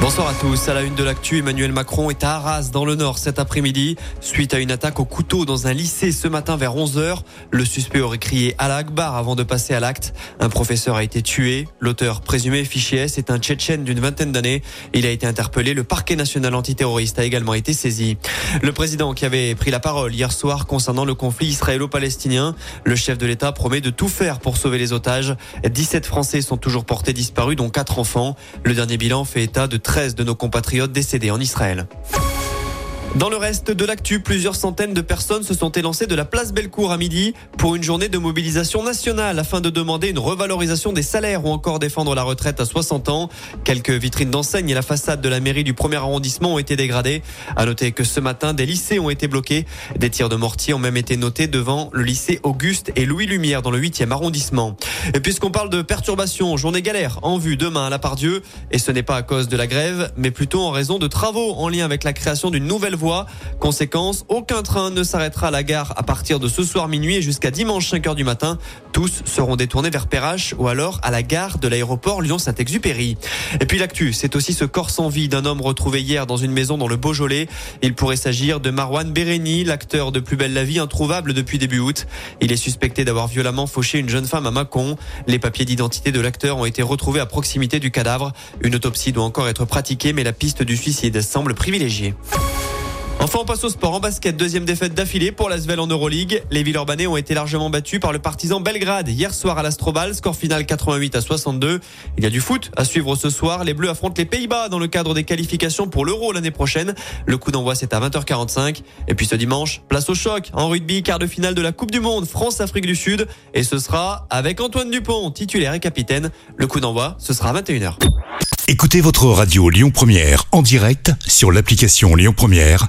Bonsoir à tous. À la une de l'actu, Emmanuel Macron est à Arras, dans le Nord, cet après-midi. Suite à une attaque au couteau dans un lycée ce matin vers 11h, le suspect aurait crié à Akbar avant de passer à l'acte. Un professeur a été tué. L'auteur présumé fiché est un Tchétchène d'une vingtaine d'années. Il a été interpellé. Le parquet national antiterroriste a également été saisi. Le président qui avait pris la parole hier soir concernant le conflit israélo-palestinien, le chef de l'État promet de tout faire pour sauver les otages. 17 Français sont toujours portés disparus, dont 4 enfants. Le dernier bilan fait état de 13 de nos compatriotes décédés en Israël. Dans le reste de l'actu, plusieurs centaines de personnes se sont élancées de la place Bellecour à midi pour une journée de mobilisation nationale afin de demander une revalorisation des salaires ou encore défendre la retraite à 60 ans. Quelques vitrines d'enseigne et la façade de la mairie du premier arrondissement ont été dégradées. À noter que ce matin, des lycées ont été bloqués. Des tirs de mortier ont même été notés devant le lycée Auguste et Louis Lumière dans le 8e arrondissement. Et puisqu'on parle de perturbations, journée galère en vue demain à la Pardieu. Et ce n'est pas à cause de la grève, mais plutôt en raison de travaux en lien avec la création d'une nouvelle voie. Conséquence, aucun train ne s'arrêtera à la gare à partir de ce soir minuit et jusqu'à dimanche 5 heures du matin. Tous seront détournés vers Perrache ou alors à la gare de l'aéroport Lyon-Saint-Exupéry. Et puis l'actu, c'est aussi ce corps sans vie d'un homme retrouvé hier dans une maison dans le Beaujolais. Il pourrait s'agir de Marwan Béréni, l'acteur de Plus belle la vie, introuvable depuis début août. Il est suspecté d'avoir violemment fauché une jeune femme à Mâcon. Les papiers d'identité de l'acteur ont été retrouvés à proximité du cadavre. Une autopsie doit encore être pratiquée, mais la piste du suicide semble privilégiée. Enfin, on passe au sport. En basket, deuxième défaite d'affilée pour l'Asvel en Euroleague. Les Villeurbanais ont été largement battus par le partisan Belgrade hier soir à l'Astrobal. Score final 88 à 62. Il y a du foot à suivre ce soir. Les Bleus affrontent les Pays-Bas dans le cadre des qualifications pour l'Euro l'année prochaine. Le coup d'envoi, c'est à 20h45. Et puis ce dimanche, place au choc. En rugby, quart de finale de la Coupe du Monde, France-Afrique du Sud. Et ce sera avec Antoine Dupont, titulaire et capitaine. Le coup d'envoi, ce sera à 21h. Écoutez votre radio Lyon Première en direct sur l'application Lyon Première,